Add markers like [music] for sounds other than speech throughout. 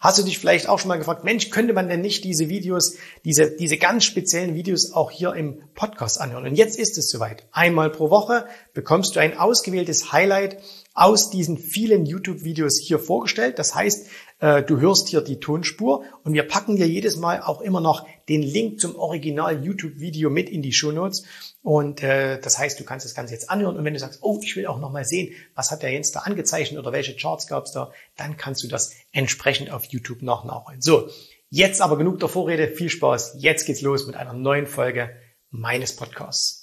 hast du dich vielleicht auch schon mal gefragt, Mensch, könnte man denn nicht diese Videos, diese, diese ganz speziellen Videos auch hier im Podcast anhören? Und jetzt ist es soweit. Einmal pro Woche bekommst du ein ausgewähltes Highlight aus diesen vielen YouTube-Videos hier vorgestellt. Das heißt, äh, du hörst hier die Tonspur und wir packen dir jedes Mal auch immer noch den Link zum Original YouTube-Video mit in die Show Notes. Und äh, das heißt, du kannst das Ganze jetzt anhören und wenn du sagst, oh, ich will auch noch mal sehen, was hat der Jens da angezeichnet oder welche Charts gab es da, dann kannst du das entsprechend auf YouTube noch nachholen. So, jetzt aber genug der Vorrede, viel Spaß. Jetzt geht's los mit einer neuen Folge meines Podcasts.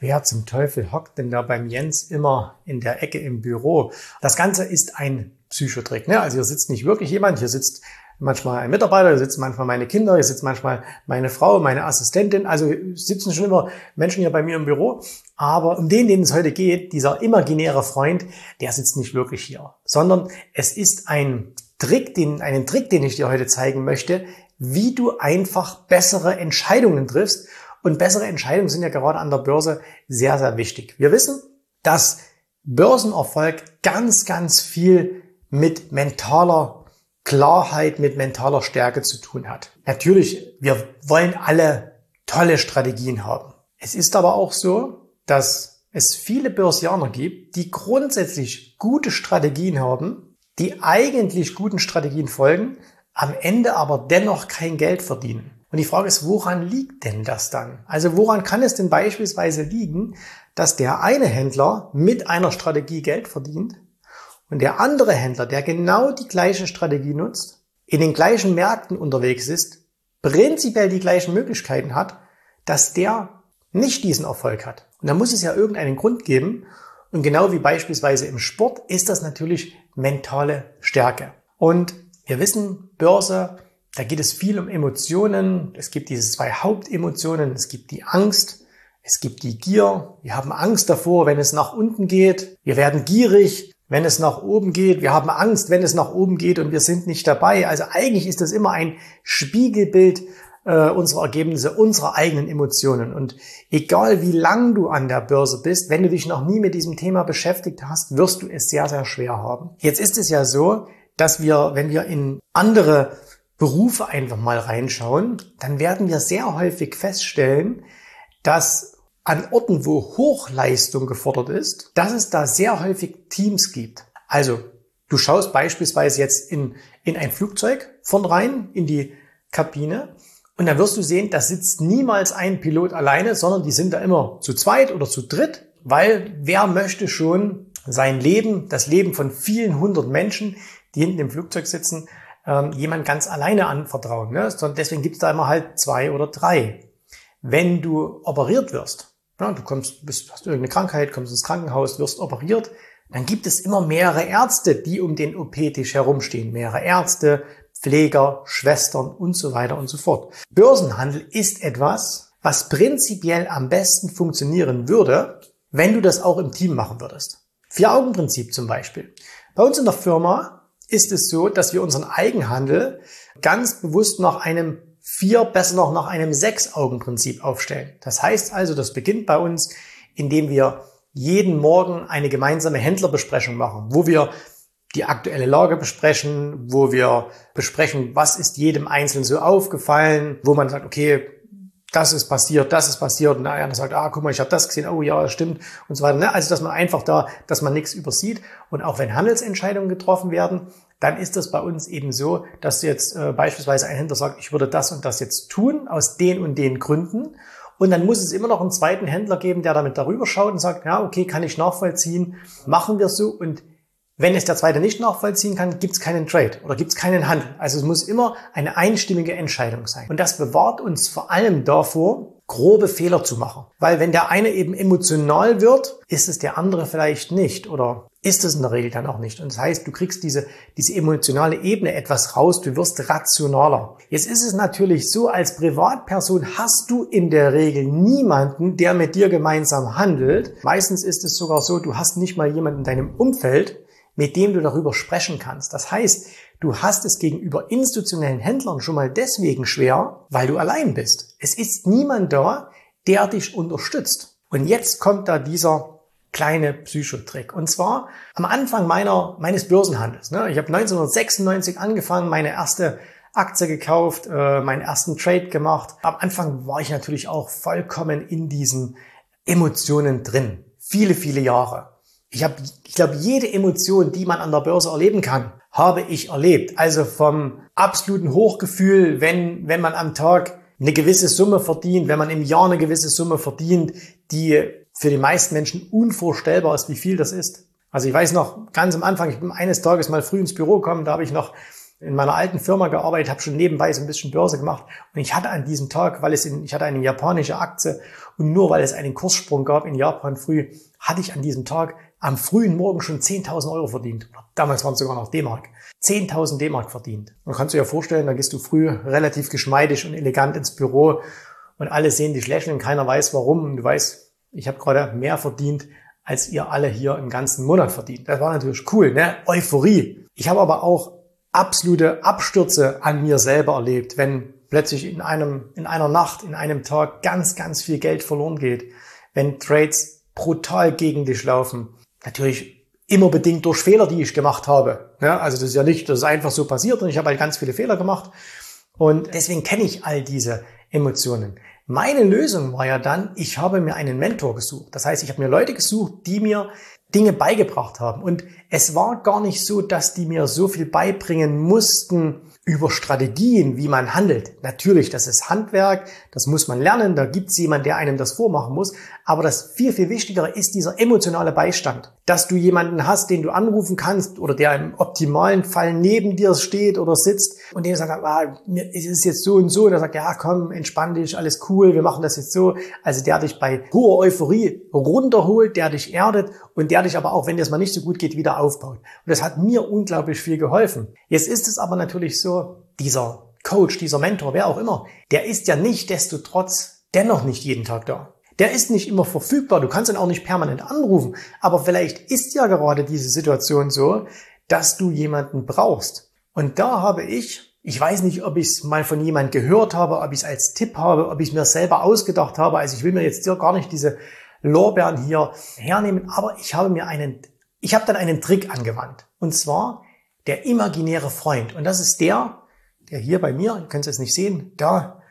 Wer zum Teufel hockt denn da beim Jens immer in der Ecke im Büro? Das Ganze ist ein Psychotrick. Ne? Also hier sitzt nicht wirklich jemand, hier sitzt manchmal ein Mitarbeiter, hier sitzen manchmal meine Kinder, hier sitzt manchmal meine Frau, meine Assistentin. Also sitzen schon immer Menschen hier bei mir im Büro. Aber um den, den es heute geht, dieser imaginäre Freund, der sitzt nicht wirklich hier, sondern es ist ein Trick, den, einen Trick, den ich dir heute zeigen möchte, wie du einfach bessere Entscheidungen triffst und bessere Entscheidungen sind ja gerade an der Börse sehr, sehr wichtig. Wir wissen, dass Börsenerfolg ganz, ganz viel mit mentaler Klarheit, mit mentaler Stärke zu tun hat. Natürlich, wir wollen alle tolle Strategien haben. Es ist aber auch so, dass es viele Börsianer gibt, die grundsätzlich gute Strategien haben, die eigentlich guten Strategien folgen, am Ende aber dennoch kein Geld verdienen. Und die Frage ist, woran liegt denn das dann? Also woran kann es denn beispielsweise liegen, dass der eine Händler mit einer Strategie Geld verdient und der andere Händler, der genau die gleiche Strategie nutzt, in den gleichen Märkten unterwegs ist, prinzipiell die gleichen Möglichkeiten hat, dass der nicht diesen Erfolg hat. Und da muss es ja irgendeinen Grund geben. Und genau wie beispielsweise im Sport ist das natürlich mentale Stärke. Und wir wissen, Börse da geht es viel um Emotionen. Es gibt diese zwei Hauptemotionen. Es gibt die Angst. Es gibt die Gier. Wir haben Angst davor, wenn es nach unten geht. Wir werden gierig, wenn es nach oben geht. Wir haben Angst, wenn es nach oben geht und wir sind nicht dabei. Also eigentlich ist das immer ein Spiegelbild äh, unserer Ergebnisse, unserer eigenen Emotionen. Und egal wie lang du an der Börse bist, wenn du dich noch nie mit diesem Thema beschäftigt hast, wirst du es sehr, sehr schwer haben. Jetzt ist es ja so, dass wir, wenn wir in andere Berufe einfach mal reinschauen, dann werden wir sehr häufig feststellen, dass an Orten, wo Hochleistung gefordert ist, dass es da sehr häufig Teams gibt. Also du schaust beispielsweise jetzt in, in ein Flugzeug von rein, in die Kabine, und dann wirst du sehen, da sitzt niemals ein Pilot alleine, sondern die sind da immer zu zweit oder zu dritt, weil wer möchte schon sein Leben, das Leben von vielen hundert Menschen, die hinten im Flugzeug sitzen, ähm, jemand ganz alleine anvertrauen. Ne? Deswegen gibt es da immer halt zwei oder drei. Wenn du operiert wirst, ja, du kommst, bist, hast irgendeine Krankheit, kommst ins Krankenhaus, wirst operiert, dann gibt es immer mehrere Ärzte, die um den OP-Tisch herumstehen. Mehrere Ärzte, Pfleger, Schwestern und so weiter und so fort. Börsenhandel ist etwas, was prinzipiell am besten funktionieren würde, wenn du das auch im Team machen würdest. Vier-Augen-Prinzip zum Beispiel. Bei uns in der Firma ist es so, dass wir unseren Eigenhandel ganz bewusst nach einem vier, besser noch nach einem Sechs-Augen-Prinzip aufstellen. Das heißt also, das beginnt bei uns, indem wir jeden Morgen eine gemeinsame Händlerbesprechung machen, wo wir die aktuelle Lage besprechen, wo wir besprechen, was ist jedem Einzelnen so aufgefallen, wo man sagt, okay, das ist passiert, das ist passiert. Und einer sagt, ah, guck mal, ich habe das gesehen, oh ja, das stimmt und so weiter. Ne? Also, dass man einfach da, dass man nichts übersieht. Und auch wenn Handelsentscheidungen getroffen werden, dann ist das bei uns eben so, dass jetzt äh, beispielsweise ein Händler sagt, ich würde das und das jetzt tun, aus den und den Gründen. Und dann muss es immer noch einen zweiten Händler geben, der damit darüber schaut und sagt, ja, okay, kann ich nachvollziehen, machen wir so. Und wenn es der zweite nicht nachvollziehen kann, gibt es keinen Trade oder gibt es keinen Handel. Also es muss immer eine einstimmige Entscheidung sein. Und das bewahrt uns vor allem davor, grobe Fehler zu machen. Weil wenn der eine eben emotional wird, ist es der andere vielleicht nicht. Oder ist es in der Regel dann auch nicht. Und das heißt, du kriegst diese, diese emotionale Ebene etwas raus, du wirst rationaler. Jetzt ist es natürlich so, als Privatperson hast du in der Regel niemanden, der mit dir gemeinsam handelt. Meistens ist es sogar so, du hast nicht mal jemanden in deinem Umfeld, mit dem du darüber sprechen kannst. Das heißt, du hast es gegenüber institutionellen Händlern schon mal deswegen schwer, weil du allein bist. Es ist niemand da, der dich unterstützt. Und jetzt kommt da dieser kleine Psychotrick. Und zwar am Anfang meiner, meines Börsenhandels. Ne? Ich habe 1996 angefangen, meine erste Aktie gekauft, äh, meinen ersten Trade gemacht. Am Anfang war ich natürlich auch vollkommen in diesen Emotionen drin. Viele, viele Jahre. Ich habe, ich glaube, jede Emotion, die man an der Börse erleben kann, habe ich erlebt. Also vom absoluten Hochgefühl, wenn, wenn man am Tag eine gewisse Summe verdient, wenn man im Jahr eine gewisse Summe verdient, die für die meisten Menschen unvorstellbar ist, wie viel das ist. Also ich weiß noch ganz am Anfang, ich bin eines Tages mal früh ins Büro gekommen, da habe ich noch in meiner alten Firma gearbeitet, habe schon nebenbei so ein bisschen Börse gemacht und ich hatte an diesem Tag, weil es in, ich hatte eine japanische Aktie und nur weil es einen Kurssprung gab in Japan früh, hatte ich an diesem Tag am frühen Morgen schon 10.000 Euro verdient. Damals waren es sogar noch D-Mark. 10.000 D-Mark verdient. Man kann sich ja vorstellen, da gehst du früh relativ geschmeidig und elegant ins Büro und alle sehen dich lächeln, keiner weiß warum und du weißt, ich habe gerade mehr verdient, als ihr alle hier im ganzen Monat verdient. Das war natürlich cool, ne? Euphorie. Ich habe aber auch absolute Abstürze an mir selber erlebt, wenn plötzlich in einem, in einer Nacht, in einem Tag ganz, ganz viel Geld verloren geht, wenn Trades brutal gegen dich laufen. Natürlich immer bedingt durch Fehler, die ich gemacht habe. Ja, also das ist ja nicht, das ist einfach so passiert und ich habe halt ganz viele Fehler gemacht. Und deswegen kenne ich all diese Emotionen. Meine Lösung war ja dann, ich habe mir einen Mentor gesucht. Das heißt, ich habe mir Leute gesucht, die mir Dinge beigebracht haben. Und es war gar nicht so, dass die mir so viel beibringen mussten, über Strategien, wie man handelt. Natürlich, das ist Handwerk, das muss man lernen, da gibt es jemanden, der einem das vormachen muss. Aber das viel, viel Wichtigere ist dieser emotionale Beistand. Dass du jemanden hast, den du anrufen kannst oder der im optimalen Fall neben dir steht oder sitzt und der sagt, ah, es ist jetzt so und so. Und der sagt, ja, komm, entspann dich, alles cool, wir machen das jetzt so. Also der dich bei hoher Euphorie runterholt, der dich erdet und der dich aber auch, wenn dir es mal nicht so gut geht, wieder aufbaut. Und das hat mir unglaublich viel geholfen. Jetzt ist es aber natürlich so, dieser Coach, dieser Mentor, wer auch immer, der ist ja nicht desto trotz dennoch nicht jeden Tag da. Der ist nicht immer verfügbar. Du kannst ihn auch nicht permanent anrufen. Aber vielleicht ist ja gerade diese Situation so, dass du jemanden brauchst. Und da habe ich, ich weiß nicht, ob ich es mal von jemand gehört habe, ob ich es als Tipp habe, ob ich es mir selber ausgedacht habe. Also ich will mir jetzt gar nicht diese Lorbeeren hier hernehmen, aber ich habe mir einen, ich habe dann einen Trick angewandt. Und zwar der imaginäre Freund. Und das ist der, der hier bei mir, ihr könnt es jetzt nicht sehen, da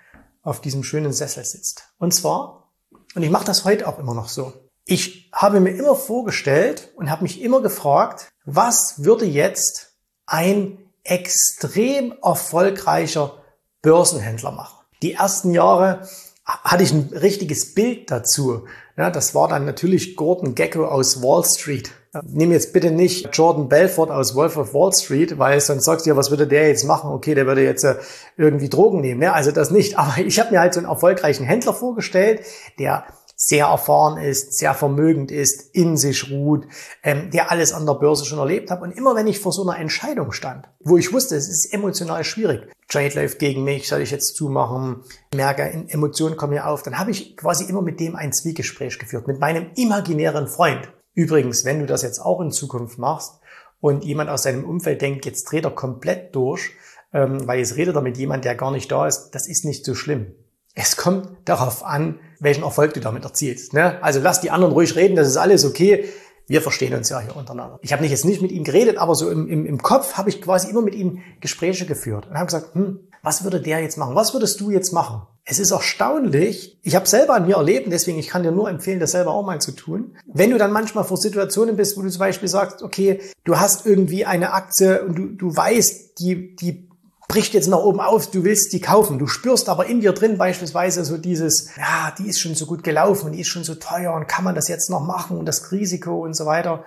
auf diesem schönen Sessel sitzt. Und zwar, und ich mache das heute auch immer noch so, ich habe mir immer vorgestellt und habe mich immer gefragt, was würde jetzt ein extrem erfolgreicher Börsenhändler machen? Die ersten Jahre hatte ich ein richtiges Bild dazu. Das war dann natürlich Gordon Gecko aus Wall Street. Nimm jetzt bitte nicht Jordan Belfort aus Wolf of Wall Street, weil sonst sagst du ja, was würde der jetzt machen? Okay, der würde jetzt äh, irgendwie Drogen nehmen. Ne? Also das nicht. [laughs] Aber ich habe mir halt so einen erfolgreichen Händler vorgestellt, der sehr erfahren ist, sehr vermögend ist, in sich ruht, ähm, der alles an der Börse schon erlebt hat. Und immer wenn ich vor so einer Entscheidung stand, wo ich wusste, es ist emotional schwierig, Trade läuft gegen mich, soll ich jetzt zumachen, merke, Emotionen kommen mir auf, dann habe ich quasi immer mit dem ein Zwiegespräch geführt, mit meinem imaginären Freund. Übrigens, wenn du das jetzt auch in Zukunft machst und jemand aus deinem Umfeld denkt, jetzt dreht er komplett durch, ähm, weil jetzt redet er mit jemand, der gar nicht da ist, das ist nicht so schlimm. Es kommt darauf an, welchen Erfolg du damit erzielst. Ne? Also lass die anderen ruhig reden, das ist alles okay. Wir verstehen uns ja hier untereinander. Ich habe nicht jetzt nicht mit ihm geredet, aber so im, im, im Kopf habe ich quasi immer mit ihm Gespräche geführt und habe gesagt, hm, was würde der jetzt machen? Was würdest du jetzt machen? Es ist erstaunlich, ich habe selber an mir erlebt, deswegen ich kann dir nur empfehlen, das selber auch mal zu tun. Wenn du dann manchmal vor Situationen bist, wo du zum Beispiel sagst, okay, du hast irgendwie eine Aktie und du, du weißt, die, die bricht jetzt nach oben auf, du willst die kaufen. Du spürst aber in dir drin beispielsweise so dieses, ja, die ist schon so gut gelaufen und die ist schon so teuer und kann man das jetzt noch machen und das Risiko und so weiter.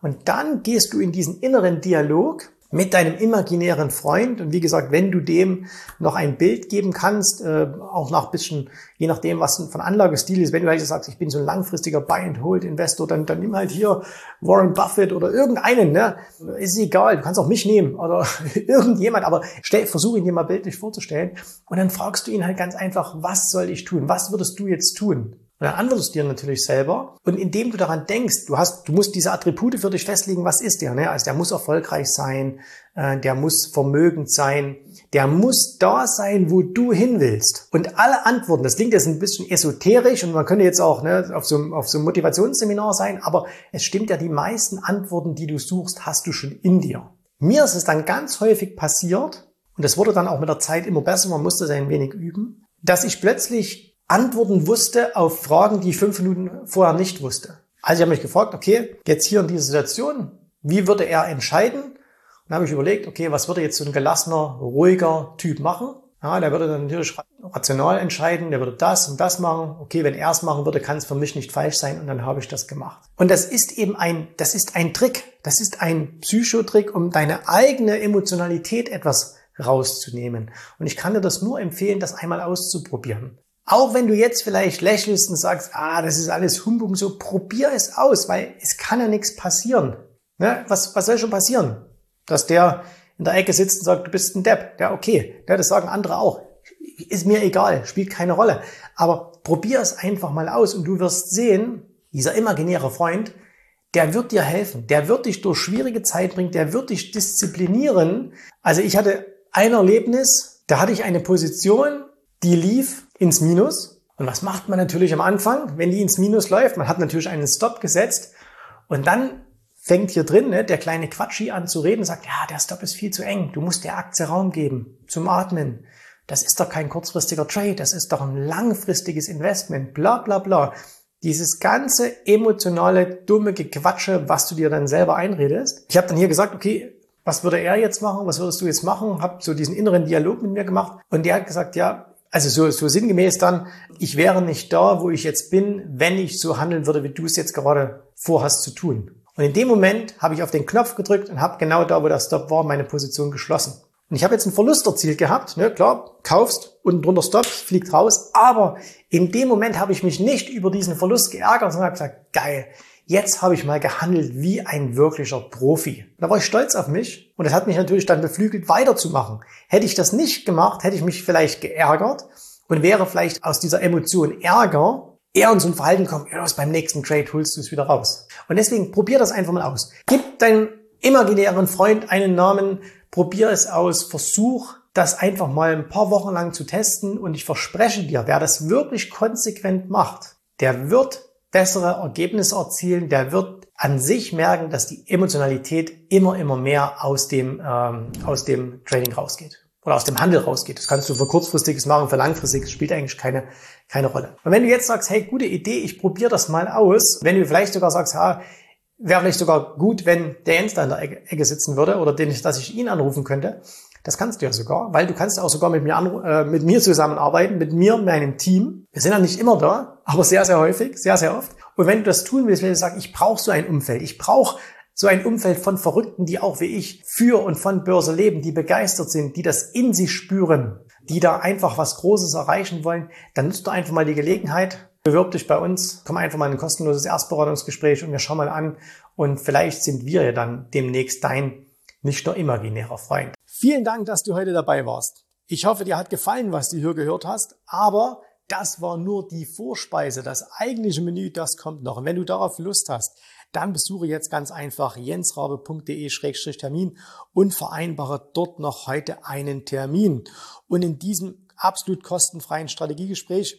Und dann gehst du in diesen inneren Dialog mit deinem imaginären Freund. Und wie gesagt, wenn du dem noch ein Bild geben kannst, äh, auch nach bisschen, je nachdem, was von Anlagestil ist, wenn du halt sagst, ich bin so ein langfristiger Buy-and-Hold-Investor, dann, dann nimm halt hier Warren Buffett oder irgendeinen, ne? Ist egal, du kannst auch mich nehmen oder [laughs] irgendjemand, aber stell, versuche ihn dir mal bildlich vorzustellen. Und dann fragst du ihn halt ganz einfach, was soll ich tun? Was würdest du jetzt tun? Und dann antwortest du dir natürlich selber. Und indem du daran denkst, du hast, du musst diese Attribute für dich festlegen, was ist der? Ne? Also der muss erfolgreich sein, äh, der muss vermögend sein, der muss da sein, wo du hin willst. Und alle Antworten, das klingt jetzt ein bisschen esoterisch und man könnte jetzt auch ne, auf, so, auf so einem Motivationsseminar sein, aber es stimmt ja, die meisten Antworten, die du suchst, hast du schon in dir. Mir ist es dann ganz häufig passiert, und das wurde dann auch mit der Zeit immer besser, man musste es ein wenig üben, dass ich plötzlich Antworten wusste auf Fragen, die ich fünf Minuten vorher nicht wusste. Also ich habe mich gefragt, okay, jetzt hier in dieser Situation, wie würde er entscheiden? Und dann habe ich überlegt, okay, was würde jetzt so ein gelassener, ruhiger Typ machen? Ja, der würde dann natürlich rational entscheiden, der würde das und das machen. Okay, wenn er es machen würde, kann es für mich nicht falsch sein und dann habe ich das gemacht. Und das ist eben ein, das ist ein Trick. Das ist ein Psychotrick, um deine eigene Emotionalität etwas rauszunehmen. Und ich kann dir das nur empfehlen, das einmal auszuprobieren. Auch wenn du jetzt vielleicht lächelst und sagst, ah, das ist alles Humbug, so probier es aus, weil es kann ja nichts passieren. Ne? Was, was soll schon passieren? Dass der in der Ecke sitzt und sagt, du bist ein Depp. Ja, okay. Ja, das sagen andere auch. Ist mir egal, spielt keine Rolle. Aber probier es einfach mal aus und du wirst sehen, dieser imaginäre Freund, der wird dir helfen. Der wird dich durch schwierige Zeit bringen. Der wird dich disziplinieren. Also ich hatte ein Erlebnis, da hatte ich eine Position, die lief ins Minus. Und was macht man natürlich am Anfang, wenn die ins Minus läuft? Man hat natürlich einen Stop gesetzt und dann fängt hier drin ne, der kleine Quatschi an zu reden sagt, ja, der Stop ist viel zu eng. Du musst der Aktie Raum geben zum Atmen. Das ist doch kein kurzfristiger Trade, das ist doch ein langfristiges Investment, bla bla bla. Dieses ganze emotionale, dumme Gequatsche, was du dir dann selber einredest. Ich habe dann hier gesagt, okay, was würde er jetzt machen? Was würdest du jetzt machen? Hab so diesen inneren Dialog mit mir gemacht. Und der hat gesagt, ja, also so, so sinngemäß dann, ich wäre nicht da, wo ich jetzt bin, wenn ich so handeln würde, wie du es jetzt gerade vorhast zu tun. Und in dem Moment habe ich auf den Knopf gedrückt und habe genau da, wo der Stop war, meine Position geschlossen. Und ich habe jetzt einen Verlust erzielt gehabt, ne, klar, kaufst, unten drunter Stop, fliegt raus, aber in dem Moment habe ich mich nicht über diesen Verlust geärgert, sondern habe gesagt, geil, jetzt habe ich mal gehandelt wie ein wirklicher Profi. Da war ich stolz auf mich und das hat mich natürlich dann beflügelt, weiterzumachen. Hätte ich das nicht gemacht, hätte ich mich vielleicht geärgert und wäre vielleicht aus dieser Emotion Ärger eher in so ein Verhalten gekommen, ja, beim nächsten Trade holst du es wieder raus. Und deswegen probier das einfach mal aus. Gib deinem imaginären Freund einen Namen, probier es aus, versuch das einfach mal ein paar Wochen lang zu testen und ich verspreche dir, wer das wirklich konsequent macht, der wird bessere Ergebnisse erzielen, der wird an sich merken, dass die Emotionalität immer, immer mehr aus dem, ähm, aus dem Trading rausgeht oder aus dem Handel rausgeht. Das kannst du für kurzfristiges machen, für langfristiges spielt eigentlich keine, keine Rolle. Und wenn du jetzt sagst, hey, gute Idee, ich probiere das mal aus, wenn du vielleicht sogar sagst, ha, wäre vielleicht sogar gut, wenn der Jens da in der Ecke sitzen würde oder den, dass ich ihn anrufen könnte, das kannst du ja sogar, weil du kannst auch sogar mit mir, äh, mit mir zusammenarbeiten, mit mir, meinem Team. Wir sind ja nicht immer da, aber sehr, sehr häufig, sehr, sehr oft. Und wenn du das tun willst, wenn du sagst, ich brauche so ein Umfeld, ich brauche so ein Umfeld von Verrückten, die auch wie ich für und von Börse leben, die begeistert sind, die das in sich spüren, die da einfach was Großes erreichen wollen, dann nutzt du einfach mal die Gelegenheit, bewirb dich bei uns, komm einfach mal in ein kostenloses Erstberatungsgespräch und wir schauen mal an und vielleicht sind wir ja dann demnächst dein nicht nur imaginärer Freund. Vielen Dank, dass du heute dabei warst. Ich hoffe, dir hat gefallen, was du hier gehört hast, aber das war nur die Vorspeise. Das eigentliche Menü, das kommt noch. Und wenn du darauf Lust hast, dann besuche jetzt ganz einfach jensrabe.de-termin und vereinbare dort noch heute einen Termin. Und in diesem absolut kostenfreien Strategiegespräch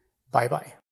Bye bye.